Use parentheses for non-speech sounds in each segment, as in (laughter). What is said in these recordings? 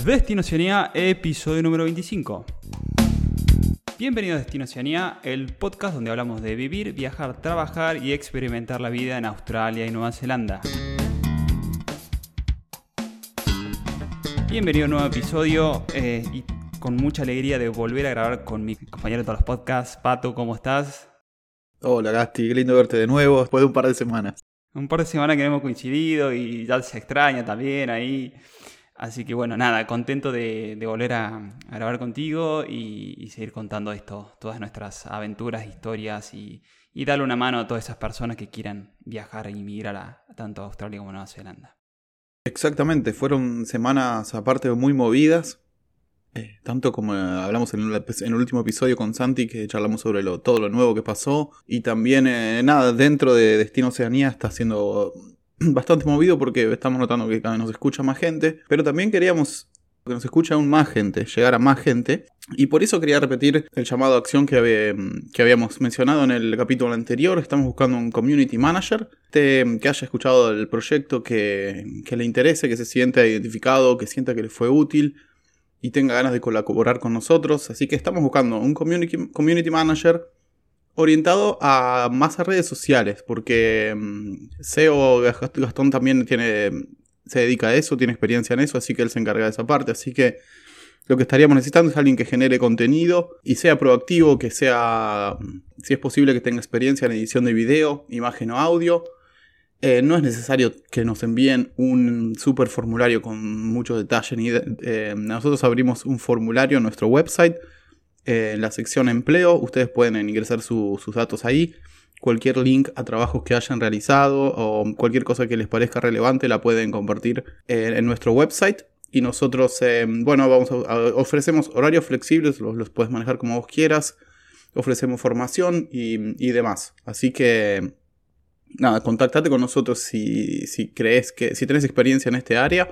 Destino Oceanía, episodio número 25. Bienvenido a Destino Oceanía, el podcast donde hablamos de vivir, viajar, trabajar y experimentar la vida en Australia y Nueva Zelanda. Bienvenido a un nuevo episodio eh, y con mucha alegría de volver a grabar con mi compañero de todos los podcasts. Pato, ¿cómo estás? Hola Gasti, qué lindo verte de nuevo después de un par de semanas. Un par de semanas que no hemos coincidido y ya se extraña también ahí. Así que bueno, nada, contento de, volver a, grabar contigo y, seguir contando esto, todas nuestras aventuras, historias y, darle una mano a todas esas personas que quieran viajar y migrar a, tanto a Australia como a Nueva Zelanda. Exactamente, fueron semanas aparte muy movidas, eh, tanto como hablamos en el, último episodio con Santi, que charlamos sobre todo lo nuevo que pasó, y también eh, nada, dentro de Destino Oceanía está siendo (clears throat) bastante movido porque estamos notando que cada vez nos escucha más gente, pero también queríamos que nos escuche aún más gente, llegar a más gente, y por eso quería repetir el llamado a acción que, que habíamos mencionado en el capítulo anterior. Estamos buscando un community manager que haya escuchado el proyecto, que, que le interese, que se sienta identificado, que sienta que le fue útil y tenga ganas de colaborar con nosotros. Así que estamos buscando un community, community manager orientado a más a redes sociales, porque mm, SEO Gastón también tiene, se dedica a eso, tiene experiencia en eso, así que él se encarga de esa parte, así que lo que estaríamos necesitando es alguien que genere contenido y sea proactivo, que sea, mm, si es posible, que tenga experiencia en edición de video, imagen o audio. Eh, no es necesario que nos envíen un super formulario con mucho detalle. Eh, nosotros abrimos un formulario en nuestro website en la sección empleo, ustedes pueden ingresar sus datos ahí. Cualquier link a trabajos que hayan realizado o cualquier cosa que les parezca relevante la pueden compartir en, nuestro website. Y nosotros, eh, bueno, vamos ofrecemos horarios flexibles, los, puedes manejar como vos quieras. Ofrecemos formación y, demás. Así que, nada, contactate con nosotros si, si crees que, si tenés experiencia en este área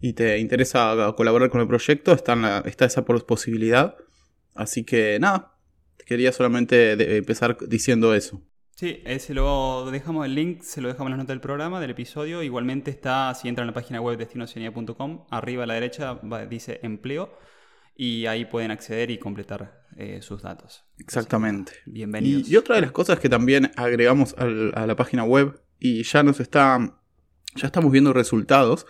y te interesa colaborar con el proyecto, está, está esa posibilidad. Así que nada, quería solamente empezar diciendo eso. Sí, se lo dejamos el link, se lo dejamos en las notas del programa, del episodio. Igualmente está, si entran en la página web destinoceanía.com, arriba a la derecha dice empleo y ahí pueden acceder y completar eh, sus datos. Exactamente. bienvenidos. Y, otra de las cosas que también agregamos a la página web y ya nos está, ya estamos viendo resultados,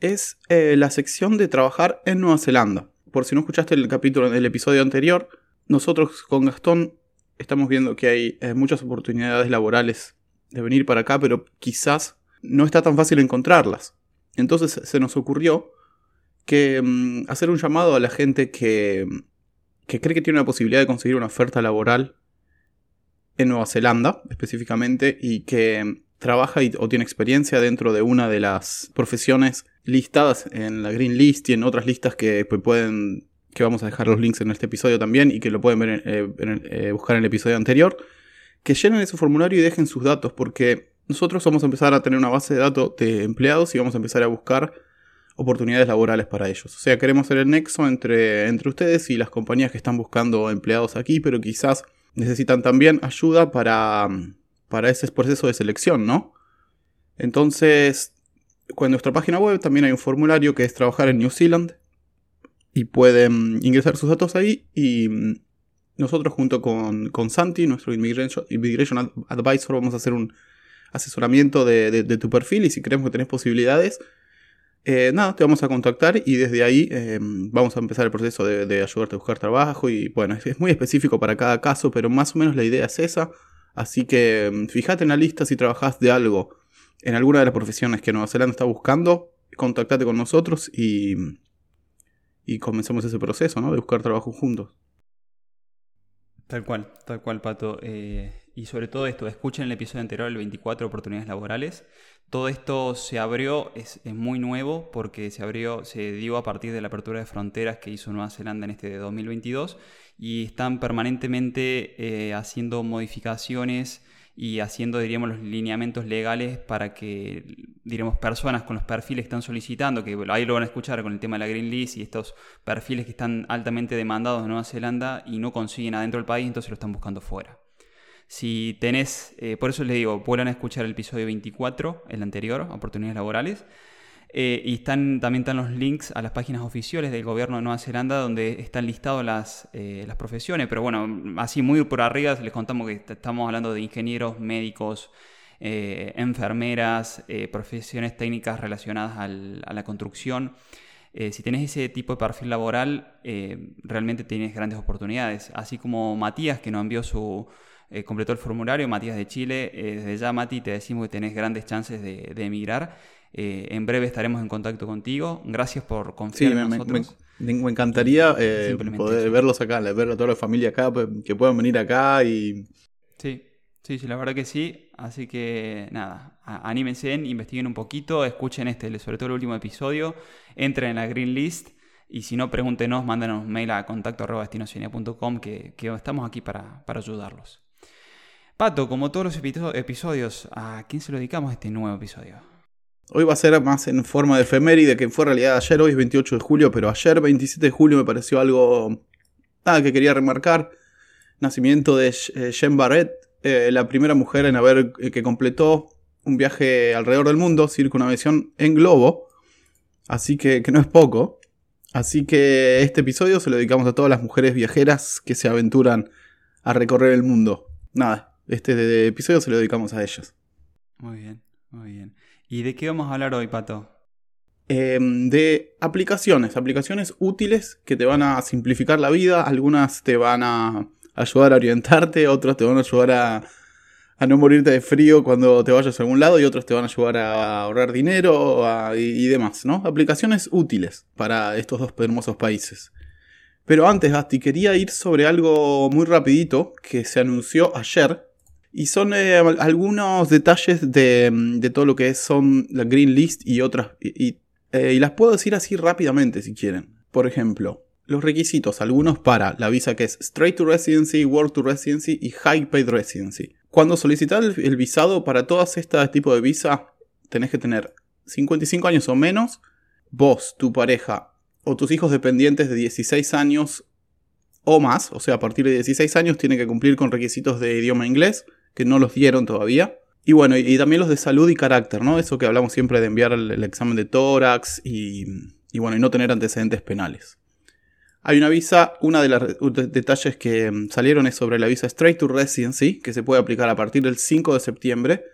es eh, la sección de trabajar en Nueva Zelanda por si no escuchaste el capítulo del episodio anterior, nosotros con Gastón estamos viendo que hay eh, muchas oportunidades laborales de venir para acá, pero quizás no está tan fácil encontrarlas. Entonces se nos ocurrió que mm, hacer un llamado a la gente que, que cree que tiene una posibilidad de conseguir una oferta laboral en Nueva Zelanda específicamente y que trabaja o tiene experiencia dentro de una de las profesiones listadas en la Green List y en otras listas que pues, pueden que vamos a dejar los links en este episodio también y que lo pueden ver, eh, eh, buscar en el episodio anterior, que llenen ese formulario y dejen sus datos, porque nosotros vamos a empezar a tener una base de datos de empleados y vamos a empezar a buscar oportunidades laborales para ellos. O sea, queremos ser el nexo entre, entre ustedes y las compañías que están buscando empleados aquí, pero quizás necesitan también ayuda para, para ese proceso de selección, ¿no? Entonces, en nuestra página web también hay un formulario que es trabajar en New Zealand y pueden ingresar sus datos ahí y mm, nosotros junto con, con Santi, nuestro Immigration, Advisor, vamos a hacer un asesoramiento de, tu perfil y si creemos que tenés posibilidades, eh, nada, te vamos a contactar y desde ahí eh, vamos a empezar el proceso de, ayudarte a buscar trabajo y bueno, es, muy específico para cada caso, pero más o menos la idea es esa, así que mm, fíjate en la lista si trabajás de algo en alguna de las profesiones que Nueva Zelanda está buscando, contactate con nosotros y, y comencemos ese proceso, ¿no? De buscar trabajo juntos. Tal cual, tal cual, Pato. Eh, y sobre todo esto, escuchen el episodio anterior, el 24 oportunidades laborales. Todo esto se abrió, es, muy nuevo porque se abrió, se dio a partir de la apertura de fronteras que hizo Nueva Zelanda en este de 2022 y están permanentemente eh, haciendo modificaciones y haciendo, diríamos, los lineamientos legales para que, diríamos, personas con los perfiles que están solicitando, que ahí lo van a escuchar con el tema de la Green List y estos perfiles que están altamente demandados en Nueva Zelanda y no consiguen adentro del país, entonces lo están buscando fuera. Si tenés, eh, por eso les digo, puedan escuchar el episodio 24, el anterior, oportunidades laborales. Eh, y están, también están los links a las páginas oficiales del gobierno de Nueva Zelanda donde están listadas las, eh, las profesiones. Pero bueno, así muy por arriba les contamos que estamos hablando de ingenieros, médicos, eh, enfermeras, profesiones técnicas relacionadas a la construcción. si tenés ese tipo de perfil laboral, realmente tienes grandes oportunidades. Así como Matías, que nos envió su, completó el formulario, Matías de Chile, desde ya Mati te decimos que tenés grandes chances de emigrar. Eh, en breve estaremos en contacto contigo. Gracias por confiar en nosotros. Me, encantaría eh, poder verlos acá, ver a toda la familia acá, pues, que puedan venir acá y... Sí, sí, sí, la verdad que sí. Así que nada, anímense, investiguen un poquito, escuchen este, sobre todo el último episodio, entren en la Green List y si no, pregúntenos, mándenos mail a contacto que, que estamos aquí para, para ayudarlos. Pato, como todos los episodios, ¿a quién se lo dedicamos este nuevo episodio? Hoy va a ser más en forma de efeméride que fue realidad ayer. Hoy es 28 de julio, pero ayer, 27 de julio, me pareció algo nada que quería remarcar. Nacimiento de Jen Barrett, eh, la primera mujer en haber eh, que completó un viaje alrededor del mundo, circunnavegación en globo. Así que, que no es poco. Así que este episodio se lo dedicamos a todas las mujeres viajeras que se aventuran a recorrer el mundo. Nada, este episodio se lo dedicamos a ellas. Muy bien, muy bien. ¿Y de qué vamos a hablar hoy, Pato? Em, de aplicaciones, aplicaciones útiles que te van a simplificar la vida, algunas te van a ayudar a orientarte, otras te van a ayudar a, no morirte de frío cuando te vayas a algún lado y otras te van a ayudar a ahorrar dinero y, demás, ¿no? Aplicaciones útiles para estos dos hermosos países. Pero antes, Basti, quería ir sobre algo muy rapidito que se anunció ayer, y son eh, algunos detalles de, de, todo lo que son la Green List y otras. Eh, y, las puedo decir así rápidamente si quieren. Por ejemplo, los requisitos, algunos para la visa que es Straight to Residency, Work to Residency y High Paid Residency. Cuando solicitas el, visado para todas estas tipos de visa, tenés que tener 55 años o menos, vos, tu pareja o tus hijos dependientes de 16 años o más, o sea, a partir de 16 años tienen que cumplir con requisitos de idioma inglés, que no los dieron todavía. Y bueno, y, también los de salud y carácter, ¿no? Eso que hablamos siempre de enviar el, examen de tórax y, bueno, y no tener antecedentes penales. Hay una visa, una de los detalles que mm, salieron es sobre la visa Straight to Residency, que se puede aplicar a partir del 5 de septiembre.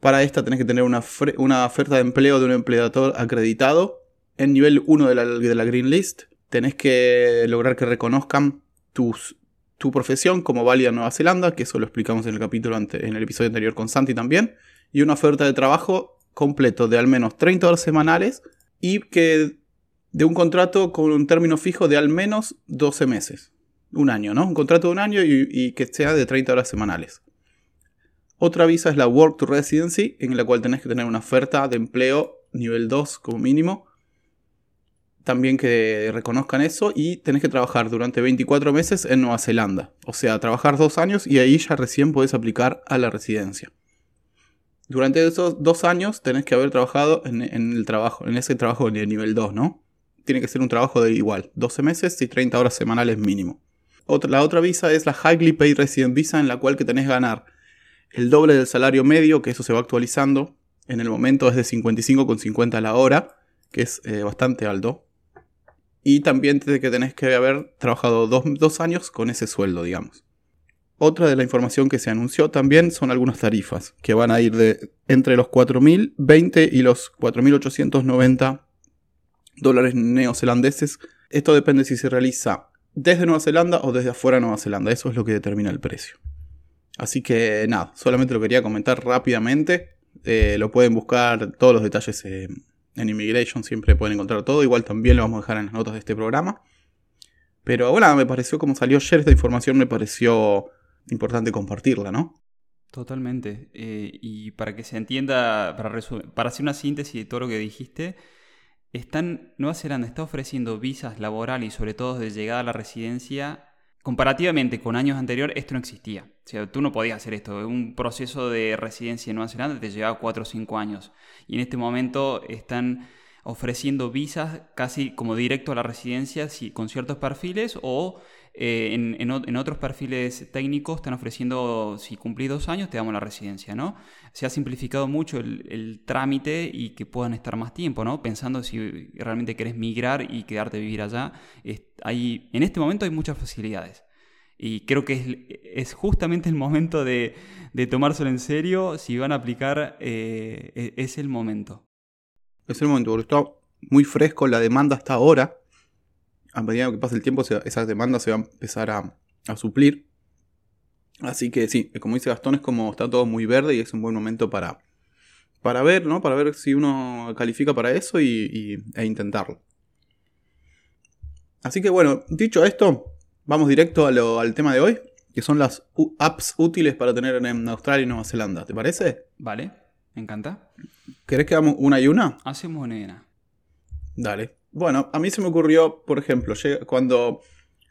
Para esta tenés que tener una, una oferta de empleo de un empleador acreditado en nivel 1 de la, de la Green List. Tenés que lograr que reconozcan tus tu profesión como válida en Nueva Zelanda, que eso lo explicamos en el capítulo en el episodio anterior con Santi también, y una oferta de trabajo completo de al menos 30 horas semanales y que de un contrato con un término fijo de al menos 12 meses. Un año, ¿no? Un contrato de un año y, y que sea de 30 horas semanales. Otra visa es la Work to Residency, en la cual tenés que tener una oferta de empleo nivel 2 como mínimo también que reconozcan eso y tenés que trabajar durante 24 meses en Nueva Zelanda. O sea, trabajar dos años y ahí ya recién podés aplicar a la residencia. Durante esos dos años tenés que haber trabajado en, el trabajo, en ese trabajo de nivel 2, ¿no? Tiene que ser un trabajo de igual, 12 meses y 30 horas semanales mínimo. La otra visa es la Highly Paid Resident Visa en la cual que tenés que ganar el doble del salario medio, que eso se va actualizando. En el momento es de 55,50 a la hora, que es eh, bastante alto y también que tenés que haber trabajado dos, años con ese sueldo, digamos. Otra de la información que se anunció también son algunas tarifas, que van a ir de entre los 4.020 y los 4.890 dólares neozelandeses. Esto depende si se realiza desde Nueva Zelanda o desde afuera de Nueva Zelanda. Eso es lo que determina el precio. Así que nada, solamente lo quería comentar rápidamente. Eh, lo pueden buscar todos los detalles en Immigration siempre pueden encontrar todo. Igual también lo vamos a dejar en las notas de este programa. Pero bueno, me pareció como salió ayer esta información, me pareció importante compartirla, ¿no? Totalmente. Eh, y para que se entienda, para, para hacer una síntesis de todo lo que dijiste, están, Nueva Zelanda está ofreciendo visas laborales y sobre todo de llegada a la residencia Comparativamente con años anteriores, esto no existía. O sea, tú no podías hacer esto. Un proceso de residencia en Nueva Zelanda te llevaba 4 o 5 años. Y en este momento están ofreciendo visas casi como directo a la residencia con ciertos perfiles o eh, en, en, otros perfiles técnicos están ofreciendo, si cumplís dos años, te damos la residencia, ¿no? Se ha simplificado mucho el, trámite y que puedan estar más tiempo, ¿no? Pensando si realmente querés migrar y quedarte a vivir allá. en este momento hay muchas facilidades. Y creo que es, justamente el momento de, de, tomárselo en serio. Si van a aplicar, eh, e, es el momento. Es el momento, porque está muy fresco la demanda hasta ahora a medida que pase el tiempo, esas demandas se van a empezar a, suplir. Así que sí, como dice Gastón, es como está todo muy verde y es un buen momento para, para ver, ¿no? Para ver si uno califica para eso y, e intentarlo. Así que bueno, dicho esto, vamos directo al tema de hoy, que son las apps útiles para tener en Australia y Nueva Zelanda. ¿Te parece? Vale, me encanta. ¿Querés que hagamos una y una? Hacemos una y una. Dale. Bueno, a mí se me ocurrió, por ejemplo, cuando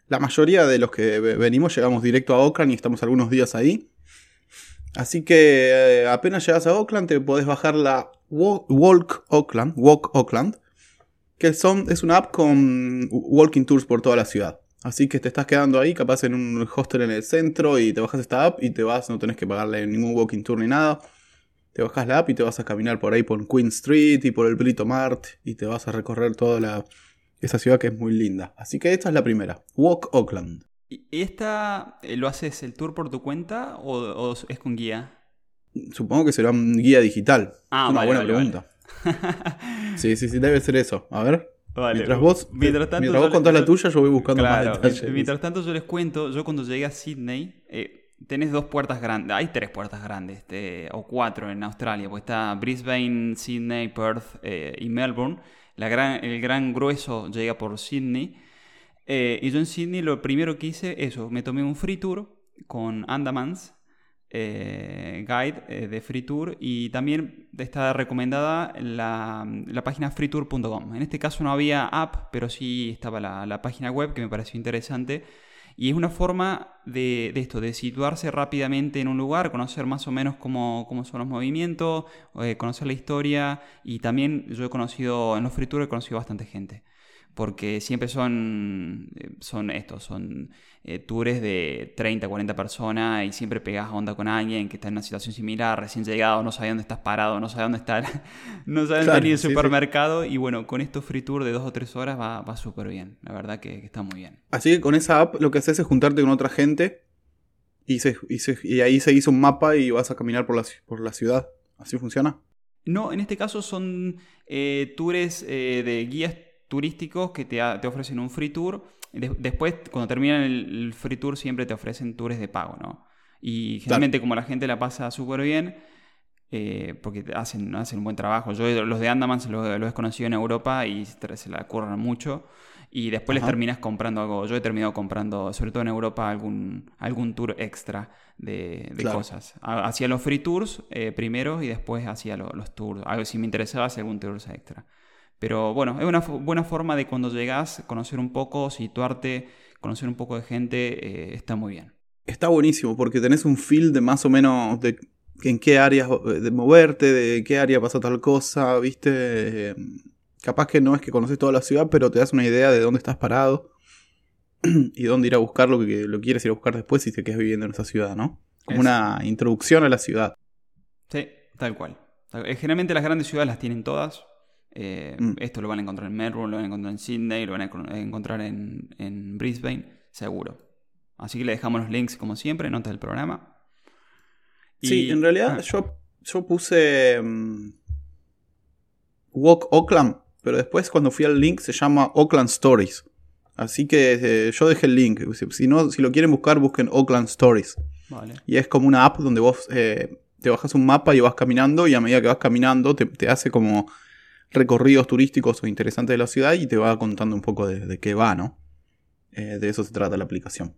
la mayoría de los que venimos llegamos directo a Oakland y estamos algunos días ahí. Así que eh, apenas llegas a Oakland te podés bajar la Walk Oakland, Walk Oakland, que son, es una app con walking tours por toda la ciudad. Así que te estás quedando ahí, capaz en un hostel en el centro y te bajas esta app y te vas, no tenés que pagarle ningún walking tour ni nada. Te bajas la app y te vas a caminar por ahí por Queen Street y por el Brito Mart y te vas a recorrer toda la, esa ciudad que es muy linda. Así que esta es la primera, Walk Oakland. ¿Y esta eh, lo haces el tour por tu cuenta o, es con guía? Supongo que será un guía digital. Ah, Una buena pregunta. (laughs) sí, sí, sí, debe ser eso. A ver. Mientras vos, mientras tanto, mientras vos contás la tuya, yo voy buscando más detalles. Mientras tanto, yo les cuento, yo cuando llegué a Sydney, eh, tenés dos puertas grandes, hay tres puertas grandes, este, o cuatro en Australia, pues está Brisbane, Sydney, Perth eh, y Melbourne. La gran, el gran grueso llega por Sydney. Eh, y yo en Sydney lo primero que hice, eso, me tomé un free tour con Andamans, eh, guide de free tour, y también está recomendada la, la página freetour.com. En este caso no había app, pero sí estaba la, la página web que me pareció interesante. Y es una forma de, esto, de situarse rápidamente en un lugar, conocer más o menos cómo, son los movimientos, eh, conocer la historia. Y también yo he conocido, en los free tours he conocido bastante gente porque siempre son, eh, son estos, son eh, tours de 30, 40 personas y siempre pegas onda con alguien que está en una situación similar, recién llegado, no sabe dónde estás parado, no sabe dónde está, (laughs) no sabe dónde el supermercado y bueno, con estos free tours de 2 o 3 horas va, va súper bien, la verdad que, está muy bien. Así que con esa app lo que haces es juntarte con otra gente y, se, y, ahí se hizo un mapa y vas a caminar por la, por la ciudad. ¿Así funciona? No, en este caso son eh, tours de guías turísticos que te, ofrecen un free tour. después, cuando terminan el, free tour, siempre te ofrecen tours de pago, ¿no? Y generalmente, como la gente la pasa súper bien, eh, porque hacen, hacen un buen trabajo. Yo los de Andaman los, he conocido en Europa y se la curran mucho. Y después les terminas comprando algo. Yo he terminado comprando, sobre todo en Europa, algún, algún tour extra de, cosas. Hacía los free tours eh, primero y después hacía los tours. Algo, si me interesaba, hacía algún tour extra. Pero bueno, es una buena forma de cuando llegas, conocer un poco, situarte, conocer un poco de gente, eh, está muy bien. Está buenísimo porque tenés un feel de más o menos de en qué áreas de moverte, de qué área pasa tal cosa, viste. Eh, capaz que no es que conoces toda la ciudad, pero te das una idea de dónde estás parado (clears throat) y dónde ir a buscar lo que lo quieres ir a buscar después si te quedas viviendo en esa ciudad, ¿no? Como una introducción a la ciudad. Sí, tal cual. Eh, generalmente las grandes ciudades las tienen todas, eh, mm. Esto lo van a encontrar en Melbourne, lo van a encontrar en Sydney, lo van a encontrar en, Brisbane, seguro. Así que le dejamos los links como siempre, notas del programa. Sí, en realidad ah. yo, yo puse um, Walk Oakland, pero después cuando fui al link se llama Oakland Stories. Así que eh, yo dejé el link. Si, no, si lo quieren buscar, busquen Oakland Stories. Y es como una app donde vos eh, te bajas un mapa y vas caminando y a medida que vas caminando te hace como recorridos turísticos o interesantes de la ciudad y te va contando un poco de, qué va, ¿no? Eh, de eso se trata la aplicación.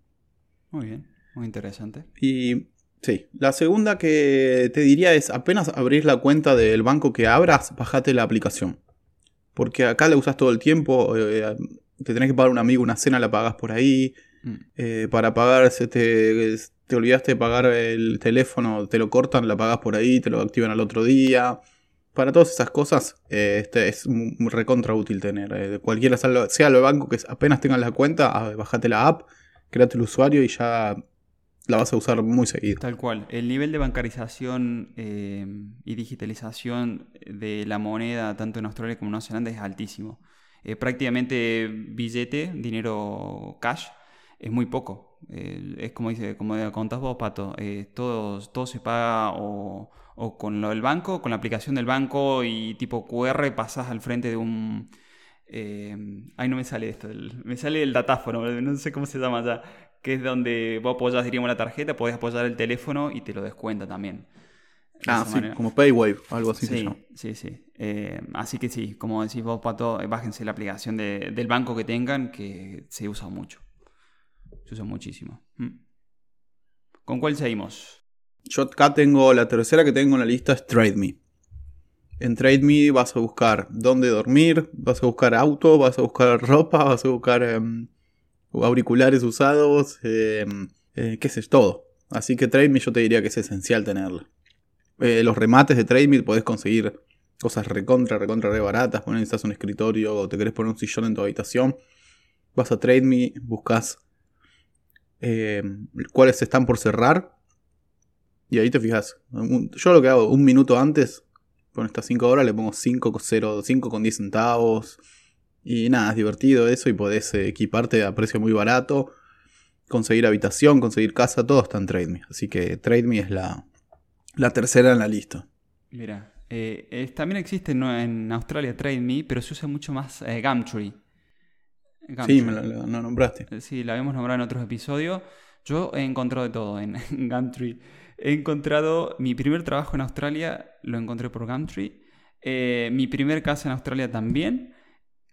Muy bien, muy interesante. Y sí, la segunda que te diría es apenas abrís la cuenta del banco que abras, bajate la aplicación. Porque acá la usas todo el tiempo, eh, te tenés que pagar un amigo una cena, la pagas por ahí. Mm. Eh, para pagar, se te, te olvidaste de pagar el teléfono, te lo cortan, la pagas por ahí, te lo activan al otro día para todas esas cosas, eh, este es recontra útil tener. Eh, cualquiera sea lo de banco que apenas tengan la cuenta, bajate la app, créate el usuario y ya la vas a usar muy seguido. Tal cual. El nivel de bancarización eh, y digitalización de la moneda, tanto en Australia como en Nueva Zelanda, es altísimo. Eh, prácticamente billete, dinero cash, es muy poco. Eh, es como dice, como contás vos, Pato, todo, todo se paga o, con lo del banco, con la aplicación del banco y tipo QR pasas al frente de un... ay, no me sale esto, me sale el datáfono, no sé cómo se llama ya que es donde vos apoyas, diríamos, la tarjeta, podés apoyar el teléfono y te lo descuenta también. ah, sí, como Paywave, algo así sí, Sí, sí. Eh, así que sí, como decís vos, Pato, eh, bájense la aplicación del banco que tengan, que se usa mucho. Se usa muchísimo. Mm. ¿Con cuál seguimos? Yo acá tengo, la tercera que tengo en la lista es TradeMe. En TradeMe vas a buscar dónde dormir, vas a buscar auto, vas a buscar ropa, vas a buscar em, auriculares usados, eh, eh, qué sé, todo. Así que TradeMe yo te diría que es esencial tenerlo. Eh, los remates de TradeMe podés conseguir cosas recontra, recontra re baratas. Bueno, necesitas un escritorio o te querés poner un sillón en tu habitación. Vas a TradeMe, buscas cuáles están por cerrar. Y ahí te fijas. Yo lo que hago, un minuto antes, con estas 5 horas le pongo 5, 5 con 10 centavos. Y nada, es divertido eso y podés eh, equiparte a precio muy barato, conseguir habitación, conseguir casa, todo está en TradeMe. Así que TradeMe es la, la tercera en la lista. Mira, eh, también existe en Australia TradeMe, pero se usa mucho más eh, Gumtree. Sí, me lo, nombraste. Sí, la habíamos nombrado en otros episodios. Yo he encontrado de todo en, (laughs) Gumtree. He encontrado mi primer trabajo en Australia, lo encontré por Gumtree. mi primer casa en Australia también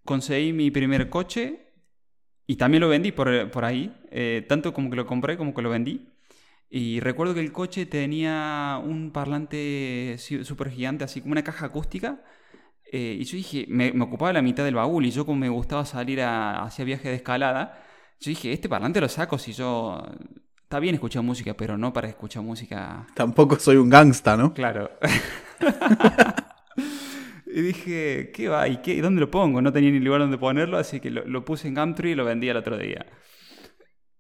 conseguí mi primer coche y también lo vendí por, ahí, eh, tanto como que lo compré como que lo vendí. Y recuerdo que el coche tenía un parlante súper gigante, así como una caja acústica. Eh, y yo dije, me, ocupaba la mitad del baúl y yo como me gustaba salir a, hacia viaje de escalada, yo dije, este parlante lo saco si yo... Está bien escuchar música, pero no para escuchar música... Tampoco soy un gangsta, ¿no? Claro. (laughs) Y dije, ¿qué va? ¿Y qué? dónde lo pongo? No tenía ni lugar donde ponerlo, así que lo, puse en Gumtree y lo vendí el otro día.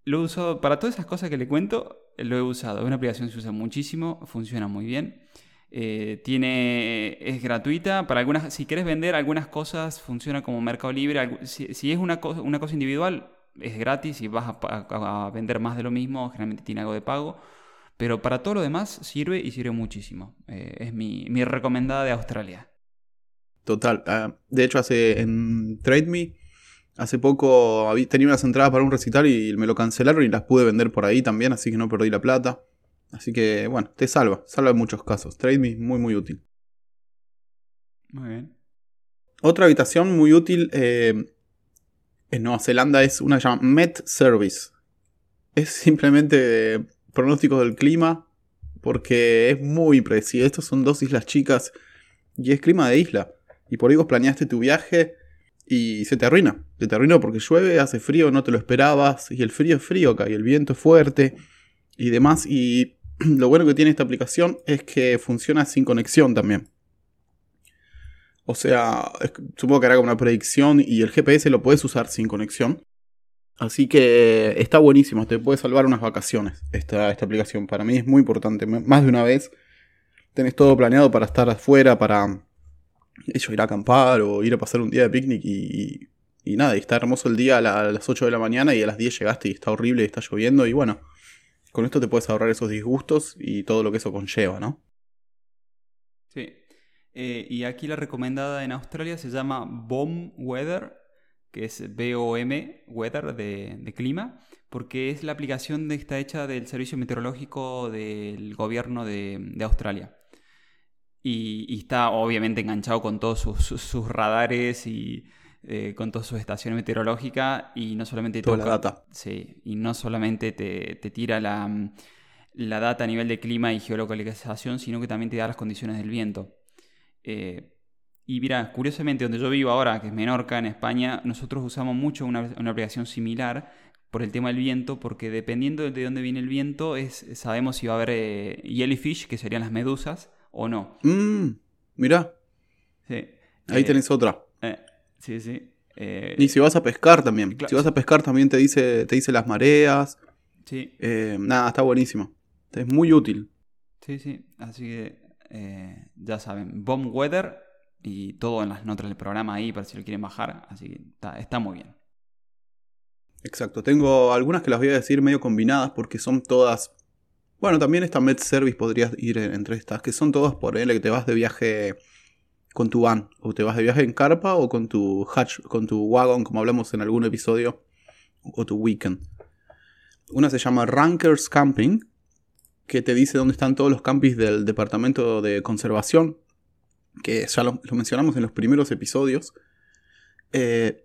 Lo he usado para todas esas cosas que le cuento, lo he usado. Es una aplicación que se usa muchísimo, funciona muy bien. Eh, tiene, es gratuita. Para algunas, si quieres vender algunas cosas, funciona como Mercado Libre. Si, es una, cosa, una cosa individual, es gratis y vas a, vender más de lo mismo, generalmente tiene algo de pago. Pero para todo lo demás sirve y sirve muchísimo. Eh, es mi, mi recomendada de Australia. Total. Ah, de hecho, hace en TradeMe, hace poco tenía unas entradas para un recital y me lo cancelaron y las pude vender por ahí también, así que no perdí la plata. Así que, bueno, te salva, salva en muchos casos. TradeMe, muy, muy útil. Muy bien. Otra habitación muy útil eh, en Nueva Zelanda es una llamada Met Service. Es simplemente pronóstico del clima porque es muy preciso. Estos son dos islas chicas y es clima de isla. Y por ahí vos planeaste tu viaje y se te arruina. Se te arruinó porque llueve, hace frío, no te lo esperabas. Y el frío es frío acá y el viento es fuerte y demás. Y (clears throat) lo bueno que tiene esta aplicación es que funciona sin conexión también. O sea, supongo que hará una predicción y el GPS lo puedes usar sin conexión. Así que está buenísimo, te puede salvar unas vacaciones esta, esta aplicación. Para mí es muy importante. Más de una vez tenés todo planeado para estar afuera, para ir a acampar o ir a pasar un día de picnic y, y, nada, y está hermoso el día a, las 8 de la mañana y a las 10 llegaste y está horrible y está lloviendo y bueno, con esto te puedes ahorrar esos disgustos y todo lo que eso conlleva, ¿no? Sí. Eh, y aquí la recomendada en Australia se llama BOM Weather, que es B-O-M, Weather de, de, clima, porque es la aplicación que está hecha del Servicio Meteorológico del Gobierno de, de Australia. Y, está obviamente enganchado con todos sus, radares y eh, con todas sus estaciones meteorológicas y no solamente toda la data. Sí, y no solamente te, tira la, la, data a nivel de clima y geolocalización, sino que también te da las condiciones del viento. Eh, y mira, curiosamente, donde yo vivo ahora, que es Menorca, en España, nosotros usamos mucho una, una aplicación similar por el tema del viento, porque dependiendo de dónde viene el viento, es, sabemos si va a haber eh, jellyfish, que serían las medusas, o no. Mmm, mirá. Sí. Ahí eh, tenés otra. Eh, sí, sí. Eh, Y si vas a pescar también. Claro. Si vas a pescar también te dice, te dice las mareas. sí, Eh, nada, está buenísimo. Es muy útil. sí, sí. Así que eh, ya saben, Bomb Weather y todo en las notas del programa ahí para si lo quieren bajar. Así que está, muy bien. Exacto. Tengo algunas que las voy a decir medio combinadas porque son todas. Bueno, también esta Med Service podrías ir en- entre estas, que son todas por él que te vas de viaje con tu van, o te vas de viaje en carpa, o con tu hatch, con tu wagon, como hablamos en algún episodio, o tu weekend. Una se llama Rankers Camping, que te dice dónde están todos los campings del departamento de conservación, que ya lo, mencionamos en los primeros episodios. Eh,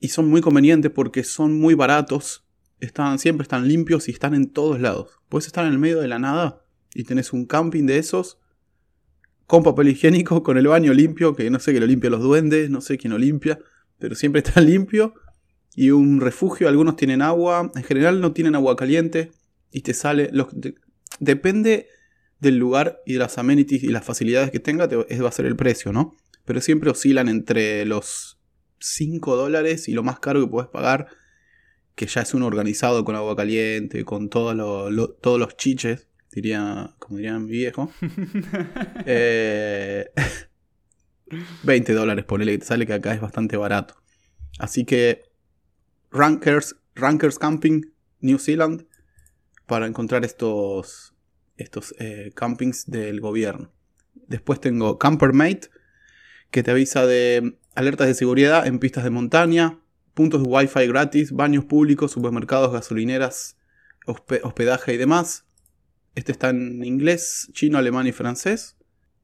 y son muy convenientes porque son muy baratos, están, siempre están limpios y están en todos lados. Puedes estar en el medio de la nada y tenés un camping de esos con papel higiénico, con el baño limpio, que no sé que lo limpia los duendes, no sé quién lo limpia, pero siempre está (laughs) limpio. Y un refugio, algunos tienen agua, en general no tienen agua caliente y te sale... depende del lugar y de las amenities y las facilidades que tenga, te- ese va a ser el precio, ¿no? Pero siempre oscilan entre los 5 dólares y lo más caro que puedes pagar, que ya es uno organizado con agua caliente, con todo lo- lo- todos los chiches, diría, como diría mi viejo. (laughs) Eh, (laughs) 20 dólares, ponele que te sale que acá es bastante barato. Así que Rankers, Rankers Camping, New Zealand, para encontrar estos, estos eh, campings del gobierno. Después tengo Campermate, que te avisa de alertas de seguridad en pistas de montaña, puntos de wifi gratis, baños públicos, supermercados, gasolineras, hospe- hospedaje y demás. Este está en inglés, chino, alemán y francés.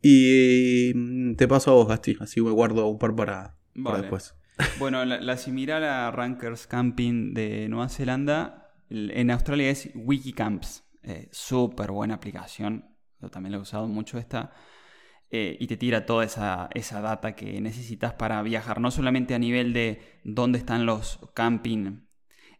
Y mm, te paso a vos, Gasti, así me guardo un par para, para después. Bueno, la, la similar a Rankers Camping de Nueva Zelanda, el- en Australia es Wikicamps. Eh, Súper buena aplicación. Yo también la he usado mucho esta. Eh, y te tira toda esa, esa data que necesitas para viajar. No solamente a nivel de dónde están los camping,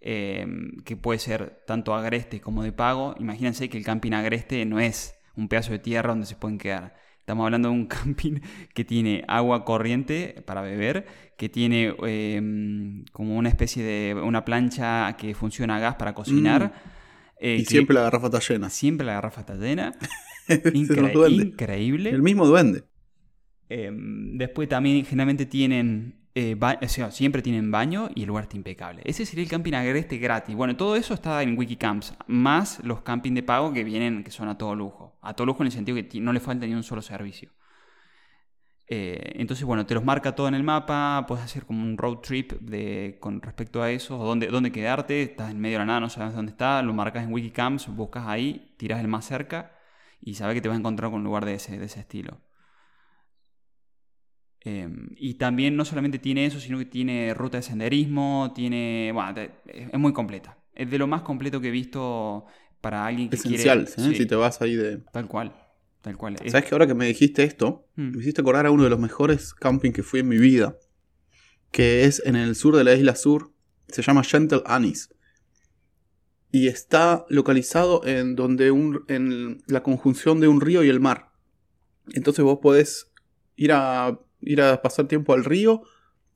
eh, que puede ser tanto agreste como de pago. Imagínense que el camping agreste no es un pedazo de tierra donde se pueden quedar. Estamos hablando de un (laughs) camping que tiene agua corriente para beber, que tiene eh, como una especie de una plancha que funciona a gas para cocinar. eh, Y siempre la garrafa está llena. siempre la garrafa está llena. (laughs) Incre- increíble. El mismo duende. Eh, después también generalmente tienen, eh, siempre tienen baño y el lugar está impecable. Ese sería el camping agreste gratis. Bueno, todo eso está en Wikicamps, más los camping de pago que vienen, que son a todo lujo. A todo lujo en el sentido que no le falta ni un solo servicio. Eh, entonces, bueno, te los marca todo en el mapa, puedes hacer como un road trip de, con respecto a eso, o dónde, dónde quedarte, estás en medio de la nada, no sabes dónde está, lo marcas en Wikicamps, buscas ahí, tiras el más cerca y sabes que te vas a encontrar con un lugar de ese, de ese estilo. Eh, y también no solamente tiene eso, sino que tiene ruta de senderismo, tiene... Bueno, es muy completa. Es de lo más completo que he visto para alguien que Esencial, quiere... ¿eh? Sí, Si te vas ahí de. Tal cual, tal cual. Es- ¿Sabes que ahora que me dijiste esto, Mm. me hiciste acordar a uno de los mejores camping que fui en mi vida? Que es en el sur de la isla sur. Se llama Gentle Annis. Y está localizado en donde un, en la conjunción de un río y el mar. Entonces vos podés ir a, ir a pasar tiempo al río,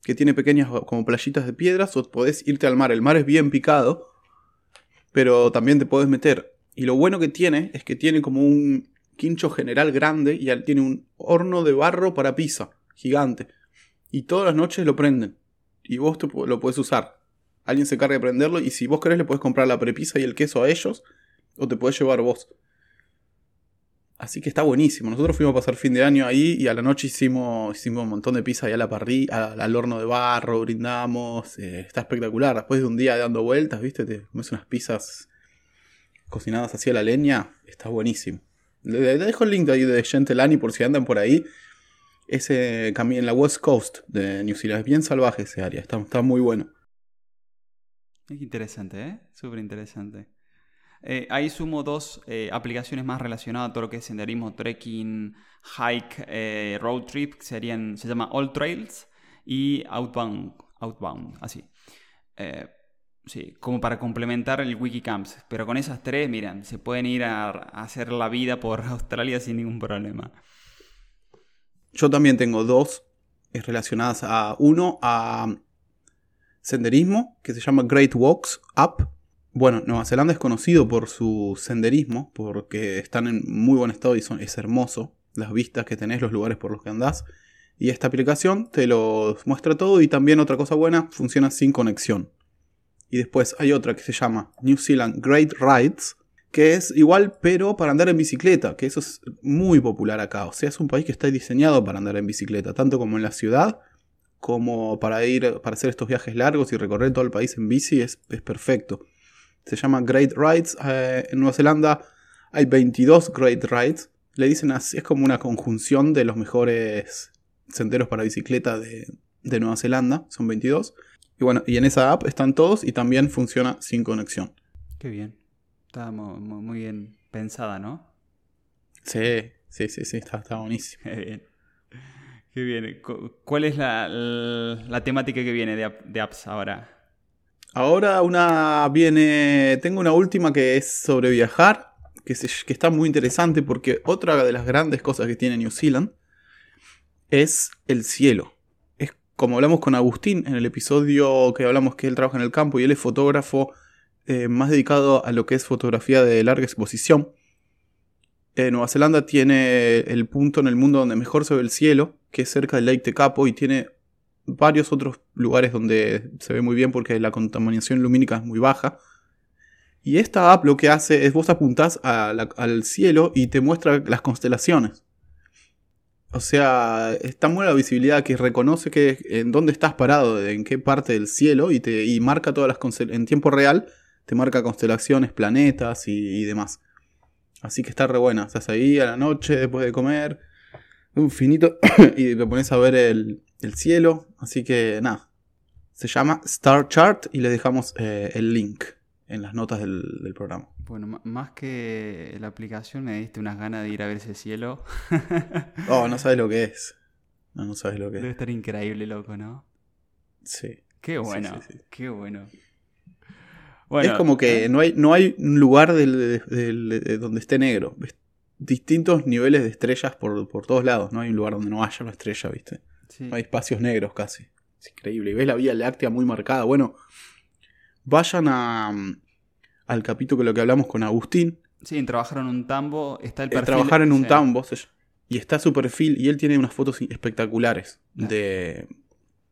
que tiene pequeñas como playitas de piedras, o podés irte al mar. El mar es bien picado, pero también te podés meter. Y lo bueno que tiene es que tiene como un quincho general grande y tiene un horno de barro para pizza, gigante. Y todas las noches lo prenden. Y vos lo puedes usar. Alguien se carga de prenderlo y si vos querés le puedes comprar la prepizza y el queso a ellos o te puedes llevar vos. Así que está buenísimo. Nosotros fuimos a pasar fin de año ahí y a la noche hicimos, hicimos un montón de pizza ahí a la al, horno de barro, brindamos. eh, está espectacular. Después de un día dando vueltas, ¿viste? Te comes unas pizzas cocinadas así a la leña. Está buenísimo. Le, le dejo el link de ahí de Gentelani por si andan por ahí. Ese camino en la West Coast de New Zealand. Es bien salvaje ese área. Está, está muy bueno. Es interesante, ¿eh? Súper interesante. Eh, ahí sumo dos eh, aplicaciones más relacionadas a todo lo que es senderismo, trekking, hike, eh, road trip, que serían, se llama All Trails y Outbound, Outbound así. Sí, como para complementar el Wikicamps. Pero con esas tres, miran, se pueden ir a, hacer la vida por (laughs) Australia sin ningún problema. Yo también tengo dos relacionadas a uno a senderismo que se llama Great Walks Up. Bueno, Nueva Zelanda es conocido por su senderismo, porque están en muy buen estado y son, es hermoso las vistas que tenés, los lugares por los que andás. Y esta aplicación te lo muestra todo y también otra cosa buena, funciona sin conexión. Y después hay otra que se llama New Zealand Great Rides, que es igual pero para andar en bicicleta, que eso es muy popular acá. O sea, es un país que está diseñado para andar en bicicleta, tanto como en la ciudad, como para ir, para hacer estos viajes largos y recorrer todo el país en bici, es, perfecto. Se llama Great Rides. Eh, en Nueva Zelanda hay 22 Great Rides. Le dicen así, es como una conjunción de los mejores senderos para bicicleta de, de Nueva Zelanda, son 22. Y bueno, y en esa app están todos y también funciona sin conexión. Qué bien. Está muy, bien pensada, ¿no? Sí, sí, sí, sí, está, está buenísimo. Qué bien. Qué bien. ¿Cuál es la, temática que viene de, apps ahora? Ahora una viene. Tengo una última que es sobre viajar, que, está muy interesante porque otra de las grandes cosas que tiene New Zealand es el cielo. Es como hablamos con Agustín en el episodio que hablamos que él trabaja en el campo y él es fotógrafo eh, más dedicado a lo que es fotografía de larga exposición. Eh, Nueva Zelanda tiene el punto en el mundo donde mejor se ve el cielo, que es cerca del Lake Tekapo, y tiene varios otros lugares donde se ve muy bien porque la contaminación lumínica es muy baja. Y esta app lo que hace es vos apuntás al cielo y te muestra las constelaciones. O sea, está muy la visibilidad que reconoce que en dónde estás parado, en qué parte del cielo y te y marca todas las en tiempo real te marca constelaciones, planetas y, demás. Así que está re buena. Estás ahí a la noche después de comer, un finito, (coughs) y te pones a ver el, cielo. Así que nada. Se llama Star Chart y le dejamos eh, el link en las notas del, programa. Bueno, más que la aplicación me diste unas ganas de ir a ver ese cielo. (laughs) oh, no sabes lo que es. No, no sabes lo que es. Debe estar increíble, loco, ¿no? Sí. Qué bueno, qué bueno es como que ¿eh? no, hay, no hay un lugar donde esté negro. Distintos niveles de estrellas por, todos lados. No hay un lugar donde no haya una estrella, ¿viste? No hay espacios negros casi. Es increíble. Y ves la Vía Láctea muy marcada. Bueno, vayan a, al capítulo que lo que hablamos con Agustín. Sí, en Trabajar en un tambo está el perfil. trabajar en un tambo. Y está su perfil y él tiene unas fotos espectaculares de,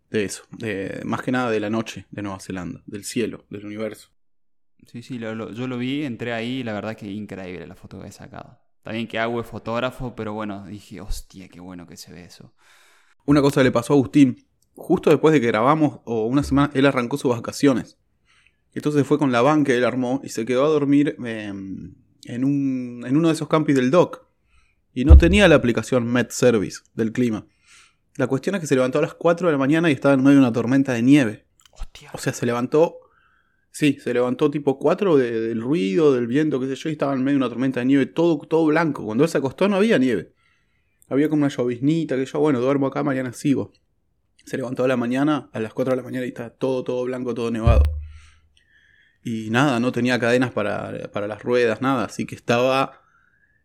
de eso. De, más que nada de la noche de Nueva Zelanda, del cielo, del universo. Sí, sí, yo lo vi, entré ahí y la verdad que increíble la foto que he sacado. También que hago es fotógrafo, pero bueno, dije, hostia, qué bueno que se ve eso. Una cosa le pasó a Agustín. Justo después de que grabamos, o una semana, él arrancó sus vacaciones. Entonces fue con la van que él armó y se quedó a dormir em, en, un, en uno de esos campis del dock. Y no tenía la aplicación Met Service del clima. La cuestión es que se levantó a las 4 de la mañana y estaba en medio de una tormenta de nieve. Hostia. O sea, se levantó Sí, se levantó tipo 4 del ruido, del viento, qué sé yo, y estaba en medio de una tormenta de nieve, todo, todo blanco. Cuando él se acostó no había nieve. Había como una lloviznita, que yo, bueno, duermo acá, mañana sigo. Se levantó a la mañana, a las 4 de la mañana, y está todo, todo blanco, todo nevado. Y nada, no tenía cadenas para, para las ruedas, nada, así que estaba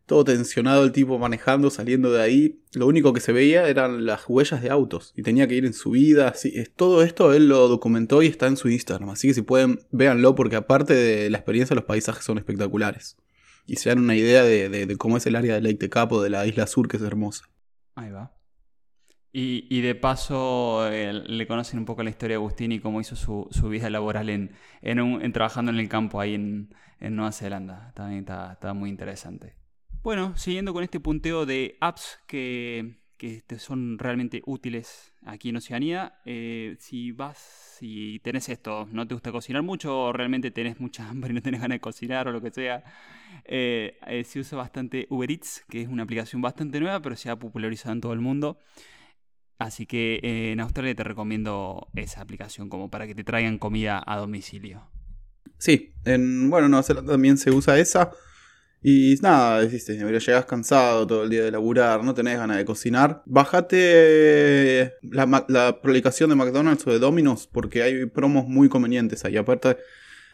todo tensionado el tipo manejando, saliendo de ahí. Lo único que se veía eran las huellas de autos y tenía que ir en subida. Así, es, todo esto él lo documentó y está en su Instagram. Así que si pueden, véanlo porque aparte de la experiencia, los paisajes son espectaculares. Y se dan una idea de, cómo es el área de Lake Tecapo, de la isla sur, que es hermosa. Ahí va. Y, de paso le conocen un poco la historia de Agustín y cómo hizo su, vida laboral en, en, trabajando en el campo ahí en, Nueva Zelanda. También está, está muy interesante. Bueno, siguiendo con este punteo de apps que, son realmente útiles aquí en Oceanía, eh, si vas, si tenés esto, no te gusta cocinar mucho o realmente tenés mucha (laughs) hambre y no tenés ganas de cocinar o lo que sea, eh, eh, se usa bastante Uber Eats, que es una aplicación bastante nueva, pero se ha popularizado en todo el mundo. Así que en Australia te recomiendo esa aplicación como para que te traigan comida a domicilio. Sí, en, bueno, no, también se usa esa. Y nada, deciste, llegas cansado todo el día de laburar, no tenés ganas de cocinar. Bájate la, la aplicación de McDonald's o de Domino's porque hay promos muy convenientes ahí. Aparte,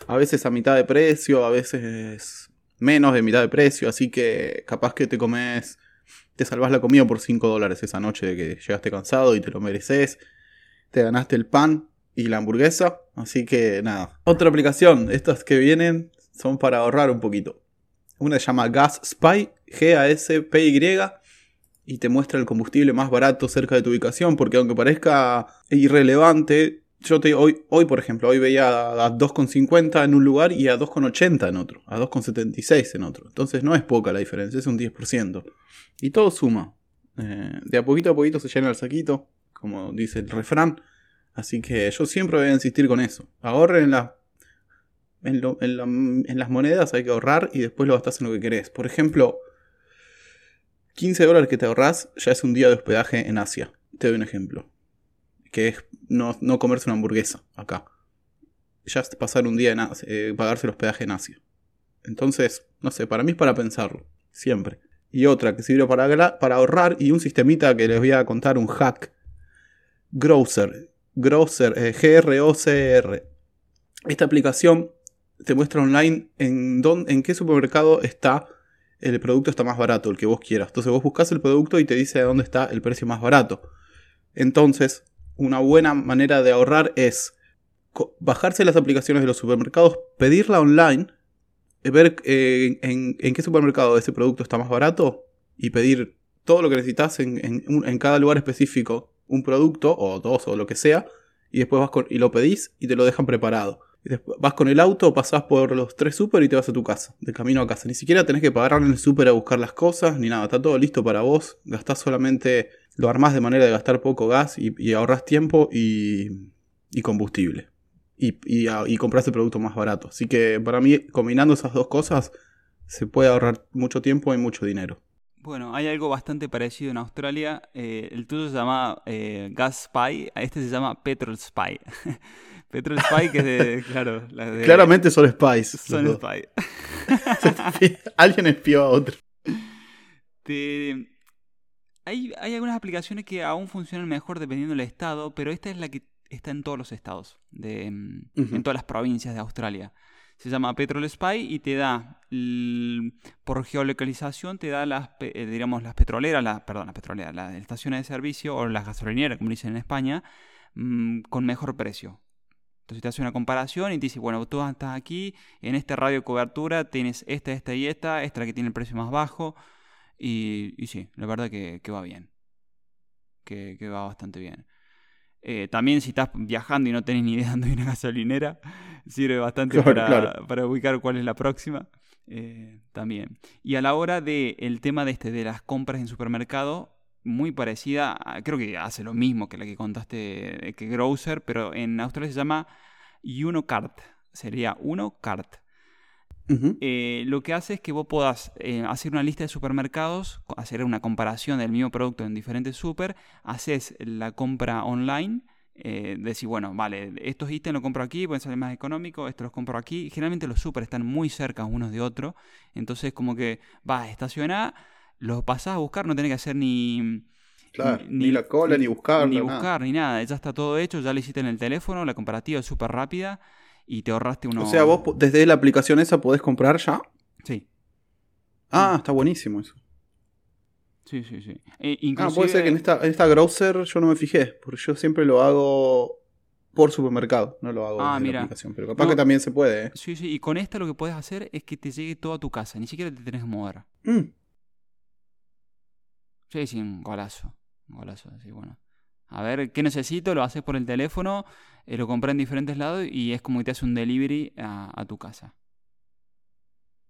a veces a mitad de precio, a veces menos de mitad de precio. Así que capaz que te comes, te salvas la comida por 5 dólares esa noche de que llegaste cansado y te lo mereces. Te ganaste el pan y la hamburguesa. Así que nada. Otra aplicación, estas que vienen son para ahorrar un poquito. Una se llama Gas Spy, G-A-S-P-Y, y te muestra el combustible más barato cerca de tu ubicación, porque aunque parezca irrelevante, yo te hoy, hoy por ejemplo, hoy veía a 2,50 en un lugar y a 2,80 en otro, a 2,76 en otro. Entonces no es poca la diferencia, es un 10%. Y todo suma. Eh, de a poquito a poquito se llena el saquito, como dice el refrán. Así que yo siempre voy a insistir con eso. Ahorren en, la, en, en, las monedas, hay que ahorrar y después lo gastas en lo que querés. Por ejemplo, 15 dólares que te ahorras ya es un día de hospedaje en Asia. Te doy un ejemplo. Que es no, comerse una hamburguesa acá. Ya es pasar un día en eh, pagarse el hospedaje en Asia. Entonces, no sé, para mí es para pensarlo. Siempre. Y otra que sirve para, para ahorrar y un sistemita que les voy a contar, un hack. Grocer. Grocer, eh, G-R-O-C-R. Esta aplicación te muestra online en, dónde, en qué supermercado está el producto está más barato, el que vos quieras. Entonces vos buscas el producto y te dice dónde está el precio más barato. Entonces, una buena manera de ahorrar es bajarse las aplicaciones de los supermercados, pedirla online, eh, ver eh, en, qué supermercado ese producto está más barato y pedir todo lo que necesitas en, cada lugar específico un producto, o dos, o lo que sea, y después vas con, y lo pedís y te lo dejan preparado. Vas con el auto, pasás por los tres super y te vas a tu casa, de camino a casa. Ni siquiera tenés que pagar en el super a buscar las cosas, ni nada, está todo listo para vos. Gastás solamente, lo armás de manera de gastar poco gas y, y ahorrás tiempo y, y combustible. Y, y, y compras el producto más barato. Así que para mí, combinando esas dos cosas, se puede ahorrar mucho tiempo y mucho dinero. Bueno, hay algo bastante parecido en Australia. Eh, el tuyo se llama eh, Gas Spy, este se llama Petrol Spy. (laughs) Petrol Spy, que es de. (laughs) Claro, Claramente son spies. Son spy. (laughs) Alguien espió a otro. Hay, hay algunas aplicaciones que aún funcionan mejor dependiendo del estado, pero esta es la que está en todos los estados, de, en todas las provincias de Australia se llama Petrol Spy y te da, por geolocalización, te da las, eh, digamos, las petroleras, la, perdón, las petroleras, las estaciones de servicio o las gasolineras, como dicen en España, mm, con mejor precio. Entonces te hace una comparación y te dice, bueno, tú estás aquí, en este radio de cobertura tienes esta, esta y esta, esta la que tiene el precio más bajo. Y, y sí, la verdad que, que va bien. Que, que va bastante bien. Eh, también si estás viajando y no tenés ni idea de (laughs) dónde hay una gasolinera, sirve bastante para, ubicar cuál es la próxima. Eh, también. Y a la hora del el tema de, este, de las compras en supermercado, muy parecida, creo que hace lo mismo que la que contaste, que Grocer, pero en Australia se llama Unocart. Sería Eh, lo que hace es que vos puedas eh, hacer una lista de supermercados, hacer una comparación del mismo producto en diferentes super, haces la compra online, eh, decís, bueno, vale, estos ítems los compro aquí, pueden salir más económicos, estos los compro aquí. Generalmente los super están muy cerca unos de otros, entonces como que vas a estacionar, los pasás a buscar, no tenés que hacer ni... ni, la cola, ni buscar. Ni buscar, ni nada. Ya está todo hecho, ya lo hiciste en el teléfono, la comparativa es súper rápida y te ahorraste uno. O sea, vos desde la aplicación esa podés comprar ya. Sí. Ah, está buenísimo eso. Sí, sí, sí. Eh, Ah, puede ser que en esta, en esta browser yo no me fijé, porque yo siempre lo hago por supermercado, no lo hago ah, desde la aplicación, pero capaz que también se puede. ¿eh? Sí, sí, y con esta lo que puedes hacer es que te llegue todo a tu casa, ni siquiera te tenés que mover. Mm. Sí, sí, un golazo. Un golazo, así, bueno. A ver, ¿qué necesito? Lo haces por el teléfono, eh, lo compras en diferentes lados y es como que te hace un delivery a, tu casa.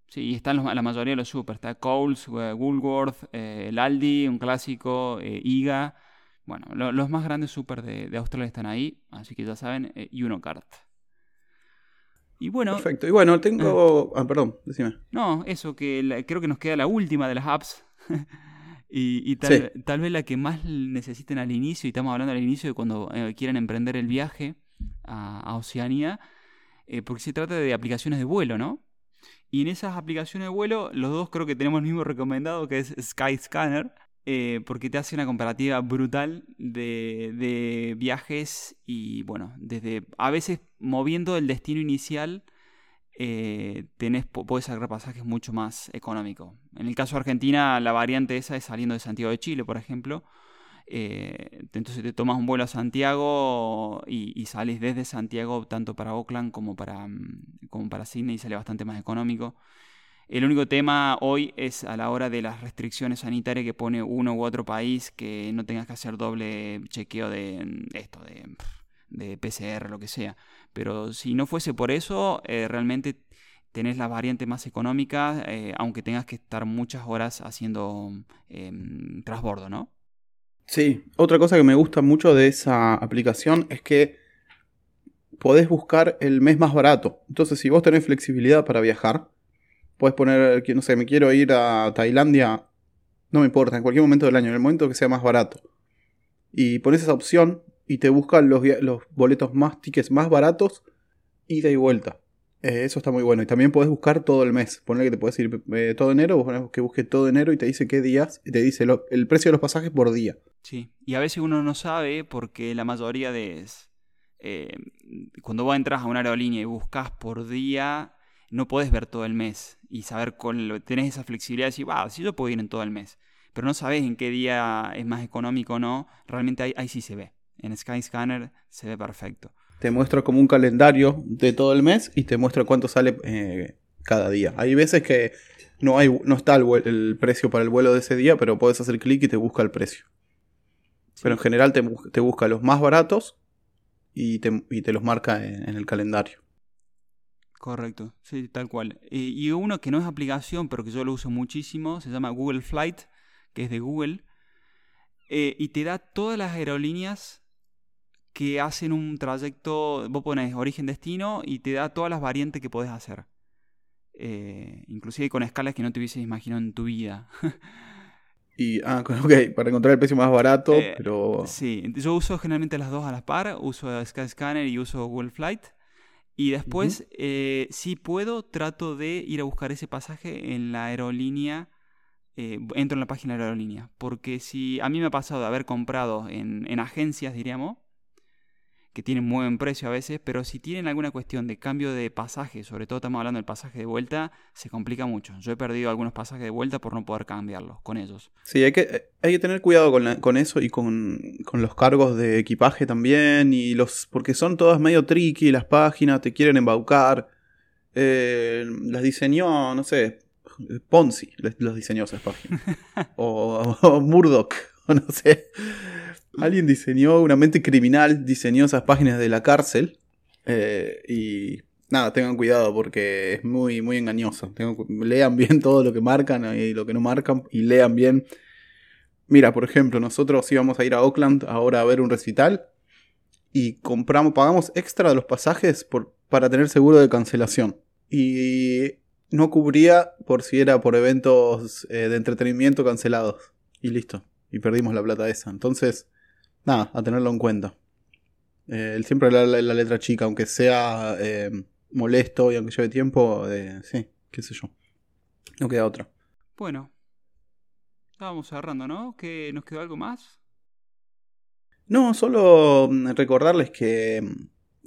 Sí, y están la mayoría de los super. Está Coles, eh, Woolworth, eh, el Aldi, un clásico, IGA. Bueno, los más grandes super de, Australia están ahí, así que ya saben, Unocart. Y bueno. Perfecto. Y bueno, tengo. ah, perdón, decime. No, eso, que creo que nos queda la última de las apps. (laughs) Y, tal, vez la que más necesiten al inicio, y estamos hablando al inicio de cuando eh, quieran emprender el viaje a, Oceanía, eh, porque se trata de aplicaciones de vuelo, ¿no? Y en esas aplicaciones de vuelo, los dos creo que tenemos el mismo recomendado, que es Skyscanner, eh, porque te hace una comparativa brutal de, de viajes y, bueno, desde a veces moviendo el destino inicial eh, tenés, sacar pasajes mucho más económicos. En el caso de Argentina, la variante esa es saliendo de Santiago de Chile, por ejemplo. Eh, entonces te tomas un vuelo a Santiago y, sales desde Santiago tanto para Oakland como para, mm, como para Sydney y sale bastante más económico. El único tema hoy es a la hora de las restricciones sanitarias que pone uno u otro país que no tengas que hacer doble chequeo de mm, esto, de, de PCR, lo que sea. Pero si no fuese por eso, eh, realmente tenés la variante más económica, eh, aunque tengas que estar muchas horas haciendo eh, transbordo, ¿no? Sí, otra cosa que me gusta mucho de esa aplicación es que podés buscar el mes más barato. Entonces, si vos tenés flexibilidad para viajar, podés poner, no sé, me quiero ir a Tailandia, no me importa, en cualquier momento del año, en el momento que sea más barato. Y pones esa opción y te buscan los, los boletos más, tickets más baratos, ida y vuelta. Eh, eso está muy bueno. Y también puedes buscar todo el mes. Ponle que te puedes ir eh, todo enero, vos que busque todo enero y te dice qué días, y te dice el precio de los pasajes por día. Sí, y a veces uno no sabe porque la mayoría de... Eh, cuando vos entras a una aerolínea y buscas por día, no podés ver todo el mes y saber con tenés esa flexibilidad de decir, va, si yo puedo ir en todo el mes, pero no sabes en qué día es más económico o no, realmente ahí, ahí sí se ve. En Skyscanner se ve perfecto te muestra como un calendario de todo el mes y te muestra cuánto sale eh, cada día. Hay veces que no, hay, no está el, precio para el vuelo de ese día, pero puedes hacer clic y te busca el precio. Pero en general te, te, busca los más baratos y te, y te los marca en, el calendario. Correcto, sí, tal cual. y uno que no es aplicación, pero que yo lo uso muchísimo, se llama Google Flight, que es de Google. Eh, y te da todas las aerolíneas que hacen un trayecto, vos pones origen-destino y te da todas las variantes que podés hacer. Eh, inclusive con escalas que no te hubieses imaginado en tu vida. y, ah, (laughs) ok, para encontrar el precio más barato, eh, pero... Sí, yo uso generalmente las dos a la par, uso Skyscanner y uso Google Flight. Y después, eh, si puedo, trato de ir a buscar ese pasaje en la aerolínea entro en la página de la aerolínea. Porque si a mí me ha pasado de haber comprado en, en agencias, diríamos, que tienen muy buen precio a veces, pero si tienen alguna cuestión de cambio de pasaje, sobre todo estamos hablando del pasaje de vuelta, se complica mucho. Yo he perdido algunos pasajes de vuelta por no poder cambiarlos con ellos. Sí, hay que, hay que tener cuidado con, eso y con, los cargos de equipaje también, y los porque son todas medio tricky, las páginas te quieren embaucar. Eh, las diseñó, no sé, Ponzi los diseñó esas páginas. (laughs) o, o Murdoch, o (laughs) no sé. Alguien diseñó, una mente criminal diseñó esas páginas de la cárcel. Eh, y nada, tengan cuidado porque es muy, muy engañoso. lean bien (laughs) todo lo que marcan y lo que no marcan y lean bien. Mira, por ejemplo, nosotros íbamos a ir a Oakland ahora a ver un recital y compramos, pagamos extra de los pasajes por, para tener seguro de cancelación. Y no cubría por si era por eventos eh, de entretenimiento cancelados. Y listo. Y perdimos la plata esa. Entonces, nada, a tenerlo en cuenta. Eh, siempre la, la, letra chica, aunque sea eh, molesto y aunque lleve tiempo, eh, sí, qué sé yo. No queda otra. Bueno, estábamos cerrando, ¿no? ¿Que ¿Nos quedó algo más? No, solo mm, recordarles que,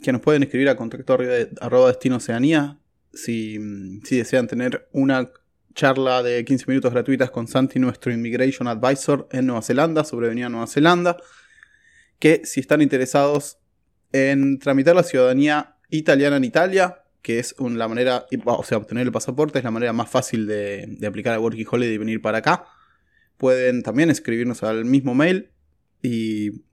que nos pueden escribir a contacto arroba destino oceanía si, mm, si desean tener una charla de 15 minutos gratuitas con Santi, nuestro Immigration Advisor en Nueva Zelanda, sobre venir a Nueva Zelanda que si están interesados en tramitar la ciudadanía italiana en Italia, que es la manera, o sea, obtener el pasaporte es la manera más fácil de, aplicar a Working Holiday y venir para acá. Pueden también escribirnos al mismo mail y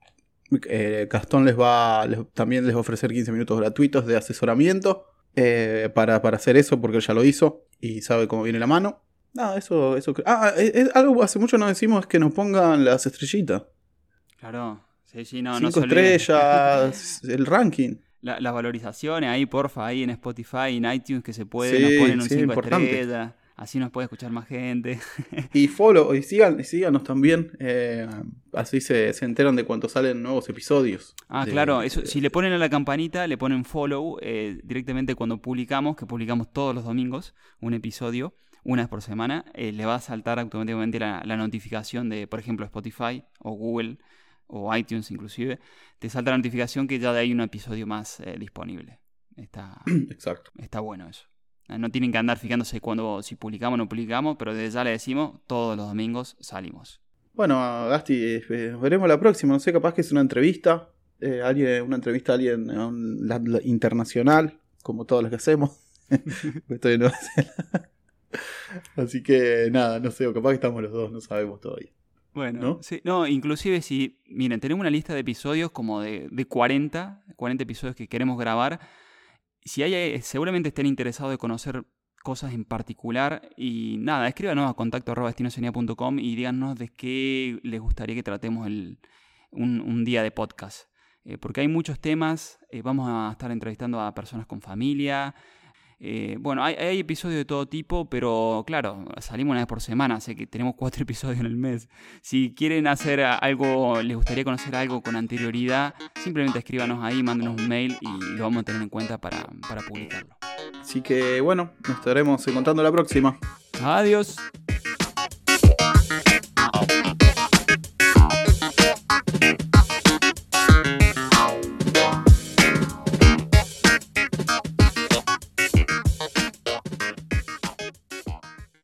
eh, Gastón les va, también les va a ofrecer 15 minutos gratuitos de asesoramiento eh, para, hacer eso, porque él ya lo hizo y sabe cómo viene la mano. Nada, eso, eso. Ah, es, algo hace mucho no decimos que nos pongan las estrellitas. Claro. Sí, sí, no, Cinco estrellas, (laughs) el ranking. las valorizaciones ahí, porfa, ahí en Spotify, en iTunes, que se puede, nos ponen un 5 estrellas. Así nos puede escuchar más gente. (laughs) y follow, y, sigan, síganos también. Eh, así se, enteran de cuando salen nuevos episodios. Ah, claro. Eso, si le ponen a la campanita, le ponen follow eh, directamente cuando publicamos, que publicamos todos los domingos, un episodio, una vez por semana, eh, le va a saltar automáticamente la, la notificación de, por ejemplo, Spotify o Google o iTunes inclusive, te salta la notificación que ya hay un episodio más eh, disponible. Está, (clears throat) Exacto. está bueno eso. Eh, no tienen que andar fijándose cuando si publicamos o no publicamos, pero desde ya le decimos, todos los domingos salimos. Bueno, Gasti, eh, nos veremos la próxima. No sé, capaz que es una entrevista. eh, alguien, una entrevista a alguien un- la- la- internacional, como todas las que hacemos. (laughs) Estoy en Nueva Zelanda. Así que nada, no sé, o capaz que estamos los dos, no sabemos todavía. Bueno, ¿No? sí, no, inclusive si, miren, tenemos una lista de episodios como de, de 40, 40 episodios que queremos grabar. Si hay, eh, seguramente estén interesados de conocer cosas en particular y nada, escríbanos a contacto arroba destinoceanía.com y díganos de qué les gustaría que tratemos el, un, un día de podcast. Eh, porque hay muchos temas, eh, vamos a estar entrevistando a personas con familia, eh, bueno, hay, hay episodios de todo tipo, pero claro, salimos una vez por semana, así que tenemos cuatro (laughs) episodios en el mes. Si quieren hacer algo, les gustaría conocer algo con anterioridad, simplemente escríbanos ahí, mándenos un mail y lo vamos a tener en cuenta para, para publicarlo. Así que bueno, nos estaremos encontrando la próxima. Adiós.